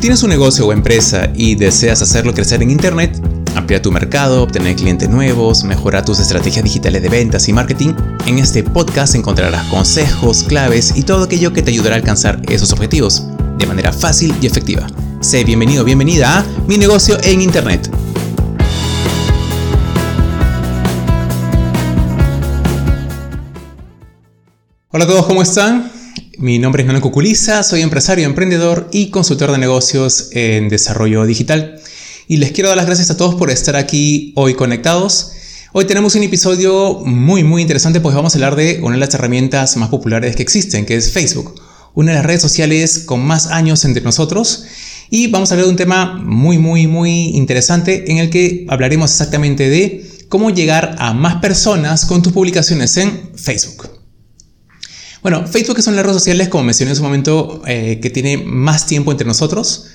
Si tienes un negocio o empresa y deseas hacerlo crecer en Internet, ampliar tu mercado, obtener clientes nuevos, mejorar tus estrategias digitales de ventas y marketing, en este podcast encontrarás consejos, claves y todo aquello que te ayudará a alcanzar esos objetivos de manera fácil y efectiva. Sé bienvenido, bienvenida a Mi negocio en Internet. Hola a todos, ¿cómo están? Mi nombre es Nano Cuculiza, soy empresario, emprendedor y consultor de negocios en desarrollo digital. Y les quiero dar las gracias a todos por estar aquí hoy conectados. Hoy tenemos un episodio muy muy interesante pues vamos a hablar de una de las herramientas más populares que existen, que es Facebook, una de las redes sociales con más años entre nosotros. Y vamos a hablar de un tema muy muy muy interesante en el que hablaremos exactamente de cómo llegar a más personas con tus publicaciones en Facebook. Bueno, Facebook es una de las redes sociales, como mencioné en su momento, eh, que tiene más tiempo entre nosotros.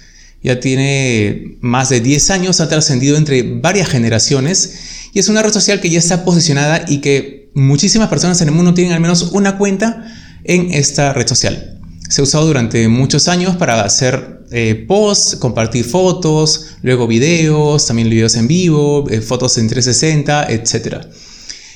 Ya tiene más de 10 años, ha trascendido entre varias generaciones y es una red social que ya está posicionada y que muchísimas personas en el mundo tienen al menos una cuenta en esta red social. Se ha usado durante muchos años para hacer eh, posts, compartir fotos, luego videos, también videos en vivo, eh, fotos en 360, etc.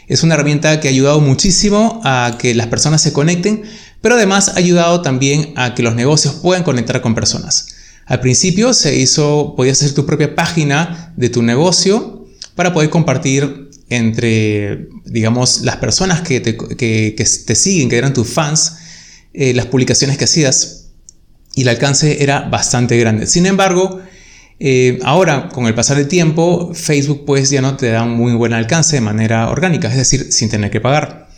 Es una herramienta que ha ayudado muchísimo a que las personas se conecten, pero además ha ayudado también a que los negocios puedan conectar con personas. Al principio se hizo, podías hacer tu propia página de tu negocio para poder compartir entre, digamos, las personas que te, siguen, que eran tus fans, eh, las publicaciones que hacías. Y el alcance era bastante grande. Sin embargo, eh, ahora, con el pasar del tiempo, Facebook pues ya no te da un muy buen alcance de manera orgánica, es decir, sin tener que pagar.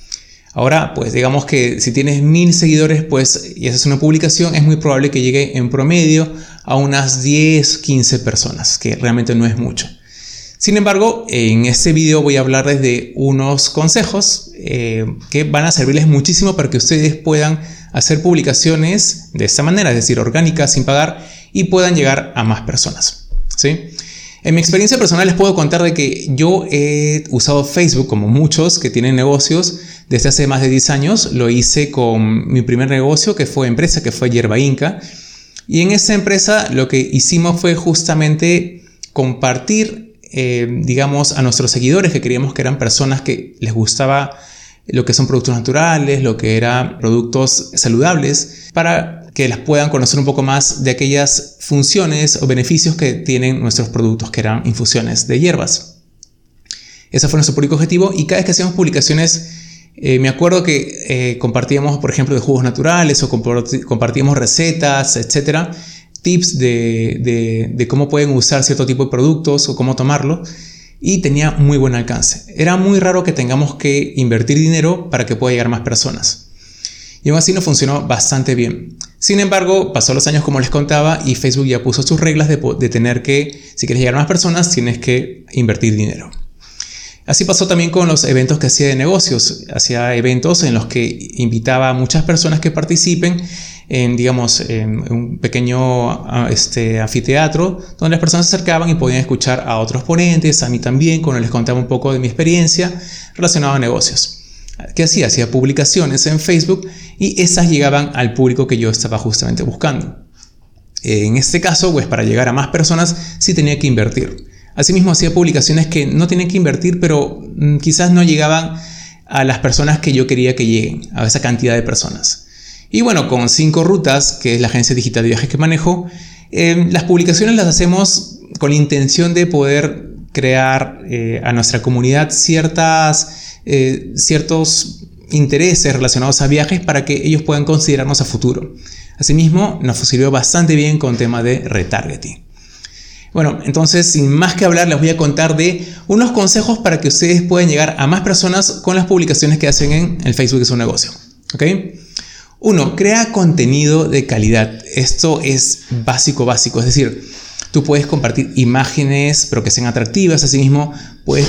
Ahora, pues digamos que si tienes mil seguidores, pues y haces una publicación, es muy probable que llegue en promedio a unas 10, 15 personas, que realmente no es mucho. Sin embargo, en este video voy a hablarles de unos consejos eh, que van a servirles muchísimo para que ustedes puedan hacer publicaciones de esta manera, es decir, orgánicas sin pagar y puedan llegar a más personas. ¿sí? En mi experiencia personal les puedo contar de que yo he usado Facebook como muchos que tienen negocios desde hace más de 10 años. Lo hice con mi primer negocio que fue empresa, que fue Yerba Inca. Y en esa empresa lo que hicimos fue justamente compartir, eh, digamos, a nuestros seguidores que queríamos que eran personas que les gustaba lo que son productos naturales, lo que eran productos saludables, para que las puedan conocer un poco más de aquellas funciones o beneficios que tienen nuestros productos, que eran infusiones de hierbas. Ese fue nuestro público objetivo y cada vez que hacíamos publicaciones, eh, me acuerdo que eh, compartíamos, por ejemplo, de jugos naturales o compartíamos recetas, etcétera, tips de, de cómo pueden usar cierto tipo de productos o cómo tomarlo y tenía muy buen alcance. Era muy raro que tengamos que invertir dinero para que pueda llegar más personas. Y aún así no funcionó bastante bien. Sin embargo, pasó los años como les contaba y Facebook ya puso sus reglas de, tener que, si quieres llegar a más personas, tienes que invertir dinero. Así pasó también con los eventos que hacía de negocios. Hacía eventos en los que invitaba a muchas personas que participen en, digamos, un pequeño este, anfiteatro donde las personas se acercaban y podían escuchar a otros ponentes, a mí también, cuando les contaba un poco de mi experiencia relacionada a negocios. ¿Qué hacía? Hacía publicaciones en Facebook y esas llegaban al público que yo estaba justamente buscando. En este caso, pues para llegar a más personas sí tenía que invertir. Asimismo, hacía publicaciones que no tenían que invertir, pero mm, quizás no llegaban a las personas que yo quería que lleguen, a esa cantidad de personas. Y bueno, con cinco rutas, que es la agencia digital de viajes que manejo, eh, las publicaciones las hacemos con la intención de poder crear eh, a nuestra comunidad ciertas eh, ciertos intereses relacionados a viajes para que ellos puedan considerarnos a futuro. Asimismo, nos sirvió bastante bien con tema de retargeting. Bueno, entonces, sin más que hablar, les voy a contar de unos consejos para que ustedes puedan llegar a más personas con las publicaciones que hacen en el Facebook de su negocio. ¿Ok? Uno, crea contenido de calidad. Esto es básico, básico. Es decir, Tú puedes compartir imágenes, pero que sean atractivas. Asimismo, puedes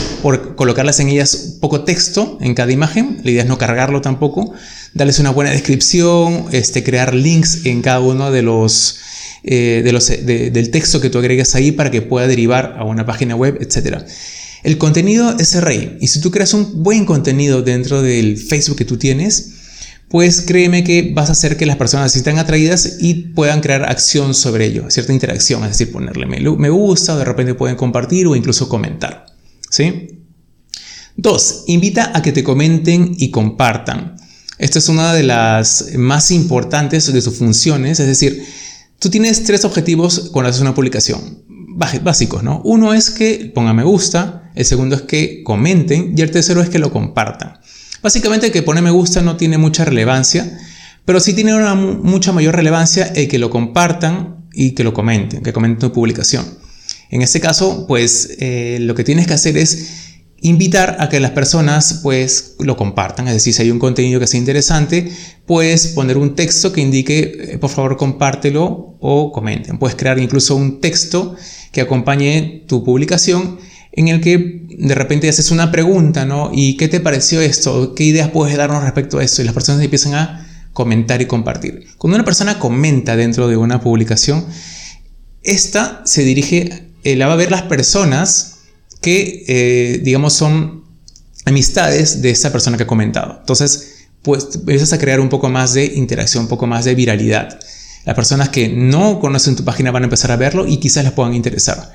colocarlas en ellas poco texto en cada imagen. La idea es no cargarlo tampoco. Darles una buena descripción, este, crear links en cada uno de los, eh, de los del texto que tú agregas ahí para que pueda derivar a una página web, etc. El contenido es el rey. Y si tú creas un buen contenido dentro del Facebook que tú tienes, pues créeme que vas a hacer que las personas se sientan atraídas y puedan crear acción sobre ello, cierta interacción, es decir, ponerle me gusta, o de repente pueden compartir o incluso comentar. ¿sí? Dos, invita a que te comenten y compartan. Esta es una de las más importantes de sus funciones, es decir, tú tienes tres objetivos cuando haces una publicación, básicos, ¿no? Uno es que pongan me gusta, el segundo es que comenten y el tercero es que lo compartan. Básicamente que poner me gusta no tiene mucha relevancia, pero sí tiene una mucha mayor relevancia el que lo compartan y que lo comenten, que comenten tu publicación. En este caso, pues eh, lo que tienes que hacer es invitar a que las personas pues lo compartan, es decir, si hay un contenido que sea interesante, puedes poner un texto que indique, eh, por favor, compártelo o comenten. Puedes crear incluso un texto que acompañe tu publicación en el que de repente haces una pregunta, ¿no? ¿Y qué te pareció esto? ¿Qué ideas puedes darnos respecto a esto? Y las personas empiezan a comentar y compartir. Cuando una persona comenta dentro de una publicación, esta se dirige, eh, la va a ver las personas que, eh, digamos, son amistades de esa persona que ha comentado. Entonces, pues empiezas a crear un poco más de interacción, un poco más de viralidad. Las personas que no conocen tu página van a empezar a verlo y quizás les puedan interesar.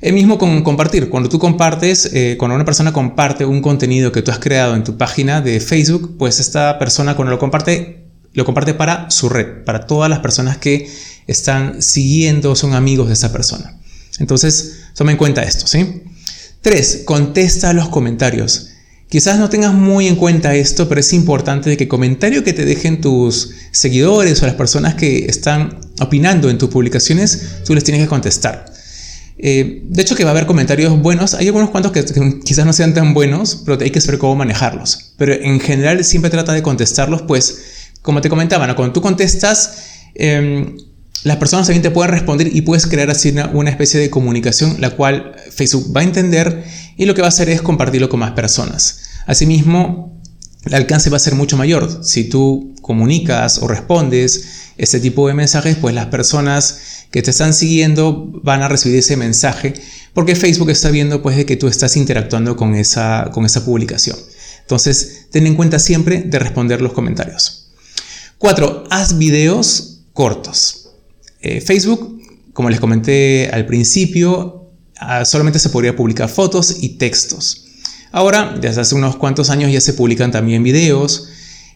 El mismo con compartir. Cuando tú compartes, eh, cuando una persona comparte un contenido que tú has creado en tu página de Facebook, pues esta persona cuando lo comparte, lo comparte para su red, para todas las personas que están siguiendo, son amigos de esa persona. Entonces, toma en cuenta esto, ¿sí? 3. Contesta los comentarios. Quizás no tengas muy en cuenta esto, pero es importante que el comentario que te dejen tus seguidores o las personas que están opinando en tus publicaciones, tú les tienes que contestar. Eh, de hecho que va a haber comentarios buenos, hay algunos cuantos que, quizás no sean tan buenos, pero hay que saber cómo manejarlos. Pero en general siempre trata de contestarlos, pues como te comentaba, cuando tú contestas, em, las personas también te pueden responder y puedes crear así una, especie de comunicación, la cual Facebook va a entender y lo que va a hacer es compartirlo con más personas. Asimismo, el alcance va a ser mucho mayor. Si tú comunicas o respondes este tipo de mensajes, pues las personas que te están siguiendo van a recibir ese mensaje porque Facebook está viendo pues de que tú estás interactuando con esa, con esa publicación. Entonces, ten en cuenta siempre de responder los comentarios. 4. Haz videos cortos. Eh, Facebook, como les comenté al principio, ah, solamente se podría publicar fotos y textos. Ahora, desde hace unos cuantos años ya se publican también videos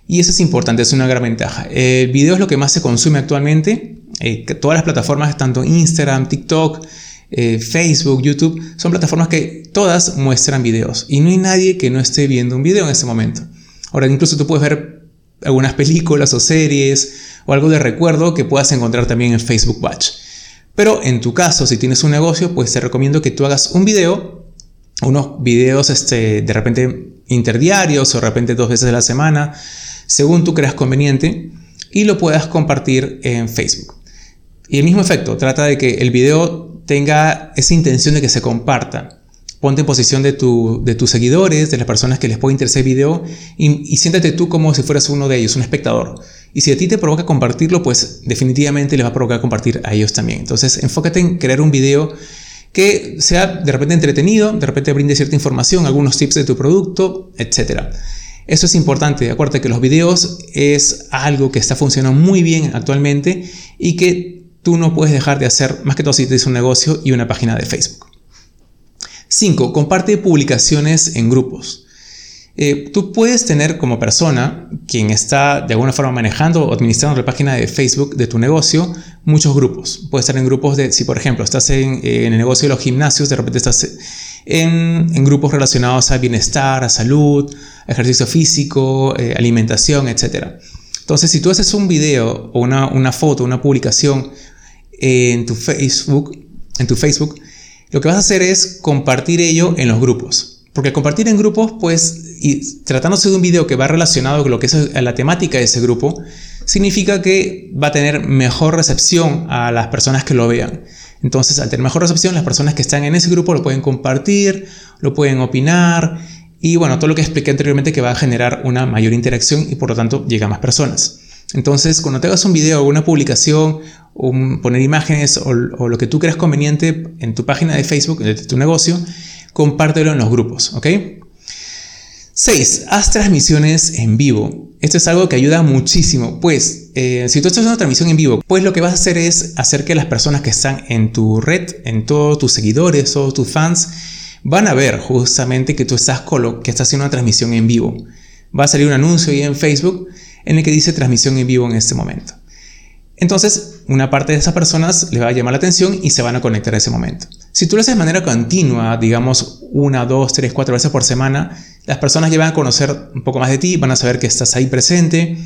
y eso es importante, es una gran ventaja. El video es lo que más se consume actualmente. Eh, todas las plataformas, tanto Instagram, TikTok, eh, Facebook, YouTube, son plataformas que todas muestran videos y no hay nadie que no esté viendo un video en este momento. Ahora, incluso tú puedes ver algunas películas o series o algo de recuerdo que puedas encontrar también en Facebook Watch. Pero en tu caso, si tienes un negocio, pues te recomiendo que tú hagas un video, unos videos este, de repente interdiarios o de repente dos veces a la semana, según tú creas conveniente, y lo puedas compartir en Facebook. Y el mismo efecto, trata de que el video tenga esa intención de que se comparta. Ponte en posición de, de tus seguidores, de las personas que les puede interesar el video y, y siéntate tú como si fueras uno de ellos, un espectador. Y si a ti te provoca compartirlo, pues definitivamente les va a provocar compartir a ellos también. Entonces, enfócate en crear un video que sea de repente entretenido, de repente brinde cierta información, algunos tips de tu producto, etc. Eso es importante. Acuérdate que los videos es algo que está funcionando muy bien actualmente y que tú no puedes dejar de hacer, más que todo si tienes un negocio y una página de Facebook. 5. Comparte publicaciones en grupos. Eh, tú puedes tener como persona, quien está de alguna forma manejando o administrando la página de Facebook de tu negocio, muchos grupos. Puedes estar en grupos de, si por ejemplo estás en, el negocio de los gimnasios, de repente estás en, grupos relacionados a bienestar, a salud, ejercicio físico, eh, alimentación, etc. Entonces, si tú haces un video o una, una foto, una publicación en tu Facebook, en tu Facebook, lo que vas a hacer es compartir ello en los grupos. Porque compartir en grupos, pues, tratándose de un video que va relacionado con lo que es la temática de ese grupo, significa que va a tener mejor recepción a las personas que lo vean. Entonces, al tener mejor recepción, las personas que están en ese grupo lo pueden compartir, lo pueden opinar y bueno, todo lo que expliqué anteriormente que va a generar una mayor interacción y por lo tanto llega a más personas. Entonces, cuando te hagas un video o una publicación, poner imágenes o, lo que tú creas conveniente en tu página de Facebook, de tu negocio, compártelo en los grupos, ¿ok? 6. Haz transmisiones en vivo. Esto es algo que ayuda muchísimo, pues eh, si tú estás haciendo una transmisión en vivo, pues lo que vas a hacer es hacer que las personas que están en tu red, en todos tus seguidores, todos tus fans, van a ver justamente que tú estás, que estás haciendo una transmisión en vivo. Va a salir un anuncio ahí en Facebook en el que dice transmisión en vivo en este momento. Entonces, una parte de esas personas le va a llamar la atención y se van a conectar a ese momento. Si tú lo haces de manera continua, digamos una, dos, tres, cuatro veces por semana, las personas ya van a conocer un poco más de ti, van a saber que estás ahí presente,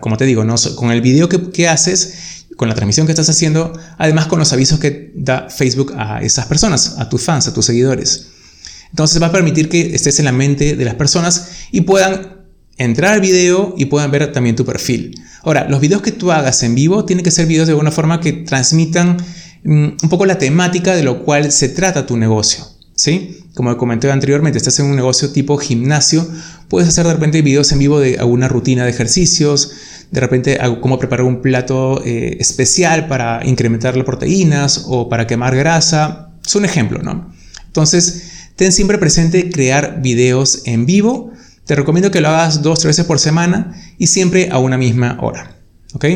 como te digo, ¿no? con el video que, que haces, con la transmisión que estás haciendo, además con los avisos que da Facebook a esas personas, a tus fans, a tus seguidores. Entonces va a permitir que estés en la mente de las personas y puedan entrar al video y puedan ver también tu perfil. Ahora, los videos que tú hagas en vivo tienen que ser videos de alguna forma que transmitan mm, un poco la temática de lo cual se trata tu negocio. ¿Sí? Como comenté anteriormente, estás en un negocio tipo gimnasio, puedes hacer de repente videos en vivo de alguna rutina de ejercicios, de repente cómo preparar un plato eh, especial para incrementar las proteínas o para quemar grasa. Es un ejemplo, ¿no? Entonces, ten siempre presente crear videos en vivo te recomiendo que lo hagas dos, tres veces por semana y siempre a una misma hora. ¿Ok?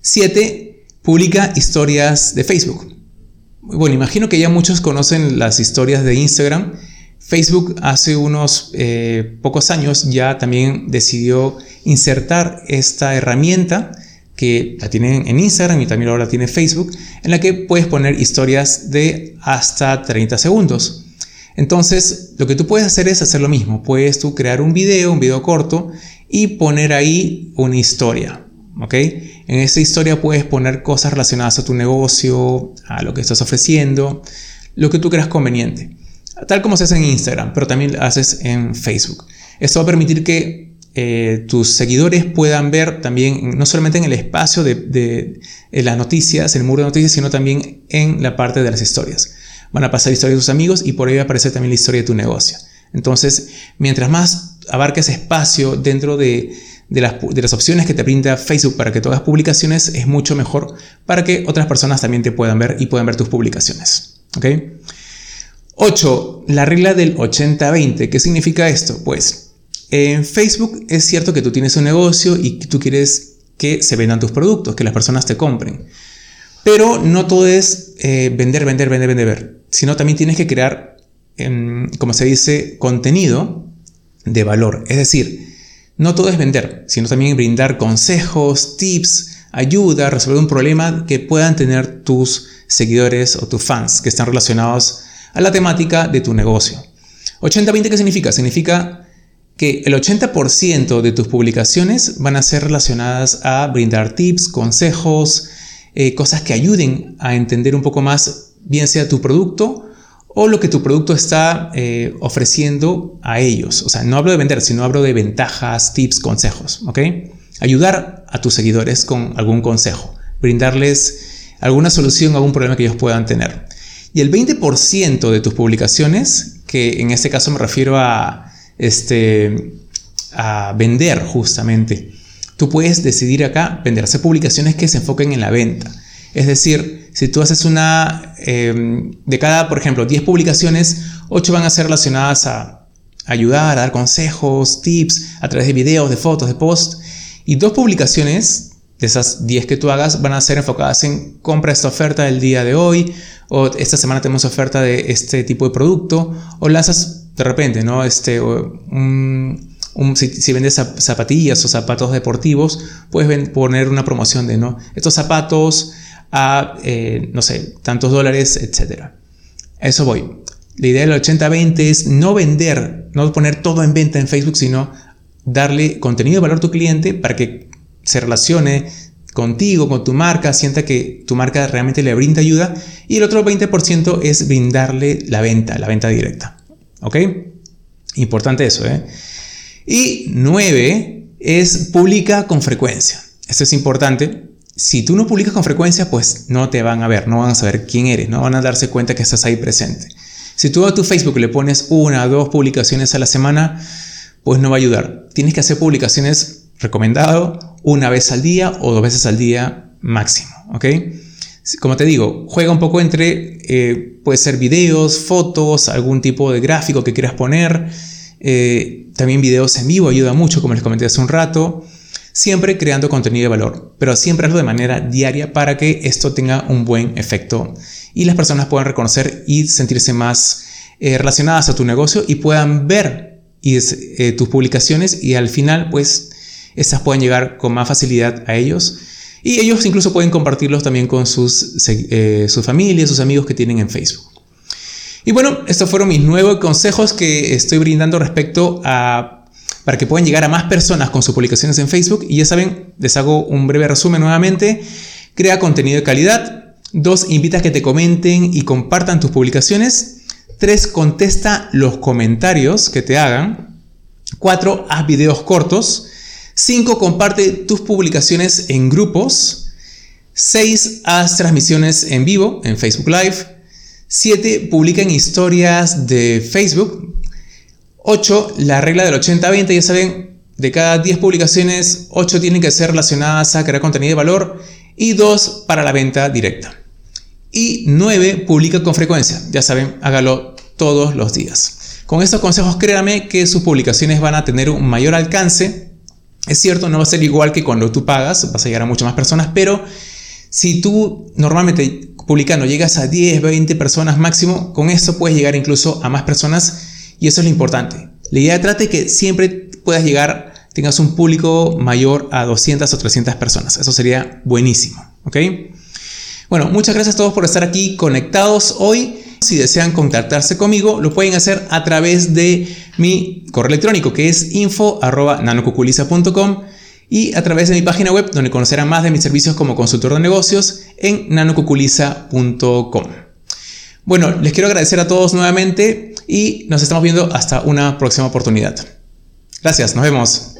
7. Publica historias de Facebook. Bueno, imagino que ya muchos conocen las historias de Instagram. Facebook hace unos eh, pocos años ya también decidió insertar esta herramienta que la tienen en Instagram y también ahora tiene Facebook, en la que puedes poner historias de hasta 30 segundos. Entonces, lo que tú puedes hacer es hacer lo mismo. Puedes tú crear un video, un video corto y poner ahí una historia. ¿Ok? En esa historia puedes poner cosas relacionadas a tu negocio, a lo que estás ofreciendo, lo que tú creas conveniente. Tal como se hace en Instagram, pero también lo haces en Facebook. Esto va a permitir que eh, tus seguidores puedan ver también, no solamente en el espacio de, de las noticias, el muro de noticias, sino también en la parte de las historias van a pasar historias de tus amigos y por ahí va a aparecer también la historia de tu negocio. Entonces, mientras más abarques espacio dentro de, las, de, las, opciones que te brinda Facebook para que tú hagas publicaciones, es mucho mejor para que otras personas también te puedan ver y puedan ver tus publicaciones. ¿Ok? 8. La regla del 80-20. ¿Qué significa esto? Pues en Facebook es cierto que tú tienes un negocio y tú quieres que se vendan tus productos, que las personas te compren. Pero no todo es eh, vender, vender, vender, vender, sino también tienes que crear, em, como se dice, contenido de valor. Es decir, no todo es vender, sino también brindar consejos, tips, ayuda, resolver un problema que puedan tener tus seguidores o tus fans que están relacionados a la temática de tu negocio. 80-20, ¿qué significa? Significa que el 80% de tus publicaciones van a ser relacionadas a brindar tips, consejos, eh, cosas que ayuden a entender un poco más, bien sea tu producto o lo que tu producto está eh, ofreciendo a ellos. O sea, no hablo de vender, sino hablo de ventajas, tips, consejos. ¿Ok? Ayudar a tus seguidores con algún consejo, brindarles alguna solución a algún problema que ellos puedan tener. Y el 20% de tus publicaciones, que en este caso me refiero a, este, a vender justamente, Tú puedes decidir acá vender, hacer publicaciones que se enfoquen en la venta. Es decir, si tú haces una, em, de cada, por ejemplo, 10 publicaciones, 8 van a ser relacionadas a ayudar, a dar consejos, tips, a través de videos, de fotos, de posts. Y dos publicaciones de esas 10 que tú hagas van a ser enfocadas en compra esta oferta del día de hoy, o esta semana tenemos oferta de este tipo de producto, o lanzas de repente, ¿no? Este, un, si, vendes zapatillas o zapatos deportivos, puedes poner una promoción de ¿no? estos zapatos a, eh, no sé, tantos dólares, etc. Eso voy. La idea del 80-20 es no vender, no poner todo en venta en Facebook, sino darle contenido de valor a tu cliente para que se relacione contigo, con tu marca, sienta que tu marca realmente le brinda ayuda. Y el otro 20% es brindarle la venta, la venta directa. ¿Ok? Importante eso, ¿eh? Y nueve es publica con frecuencia. Esto es importante. Si tú no publicas con frecuencia, pues no te van a ver, no van a saber quién eres, no van a darse cuenta que estás ahí presente. Si tú a tu Facebook le pones una o dos publicaciones a la semana, pues no va a ayudar. Tienes que hacer publicaciones recomendado una vez al día o dos veces al día máximo, ¿ok? Como te digo, juega un poco entre, eh, puede ser videos, fotos, algún tipo de gráfico que quieras poner, Eh, también videos en vivo ayuda mucho, como les comenté hace un rato. Siempre creando contenido de valor, pero siempre hazlo de manera diaria para que esto tenga un buen efecto y las personas puedan reconocer y sentirse más eh, relacionadas a tu negocio y puedan ver eh, tus publicaciones y al final pues estas pueden llegar con más facilidad a ellos y ellos incluso pueden compartirlos también con sus, eh, sus familias, sus amigos que tienen en Facebook. Y bueno, estos fueron mis nuevos consejos que estoy brindando respecto a para que puedan llegar a más personas con sus publicaciones en Facebook. Y ya saben, les hago un breve resumen nuevamente. Crea contenido de calidad. Dos, invita a que te comenten y compartan tus publicaciones. Tres, contesta los comentarios que te hagan. Cuatro, haz videos cortos. 5. Comparte tus publicaciones en grupos. 6. Haz transmisiones en vivo en Facebook Live. 7. Publica en historias de Facebook. 8. La regla del 80-20. Ya saben, de cada 10 publicaciones, 8 tienen que ser relacionadas a crear contenido de valor y 2 para la venta directa. Y 9. Publica con frecuencia. Ya saben, hágalo todos los días. Con estos consejos, créame que sus publicaciones van a tener un mayor alcance es cierto, no va a ser igual que cuando tú pagas, vas a llegar a muchas más personas, pero si tú normalmente publicando llegas a 10, 20 personas máximo, con esto puedes llegar incluso a más personas y eso es lo importante. La idea trata de que siempre puedas llegar, tengas un público mayor a 200 o 300 personas. Eso sería buenísimo, ¿ok? Bueno, muchas gracias a todos por estar aquí conectados hoy. Si desean contactarse conmigo, lo pueden hacer a través de mi correo electrónico que es info.nanocuculiza.com y a través de mi página web donde conocerán más de mis servicios como consultor de negocios en nanocuculiza.com. Bueno, les quiero agradecer a todos nuevamente y nos estamos viendo hasta una próxima oportunidad. Gracias, nos vemos.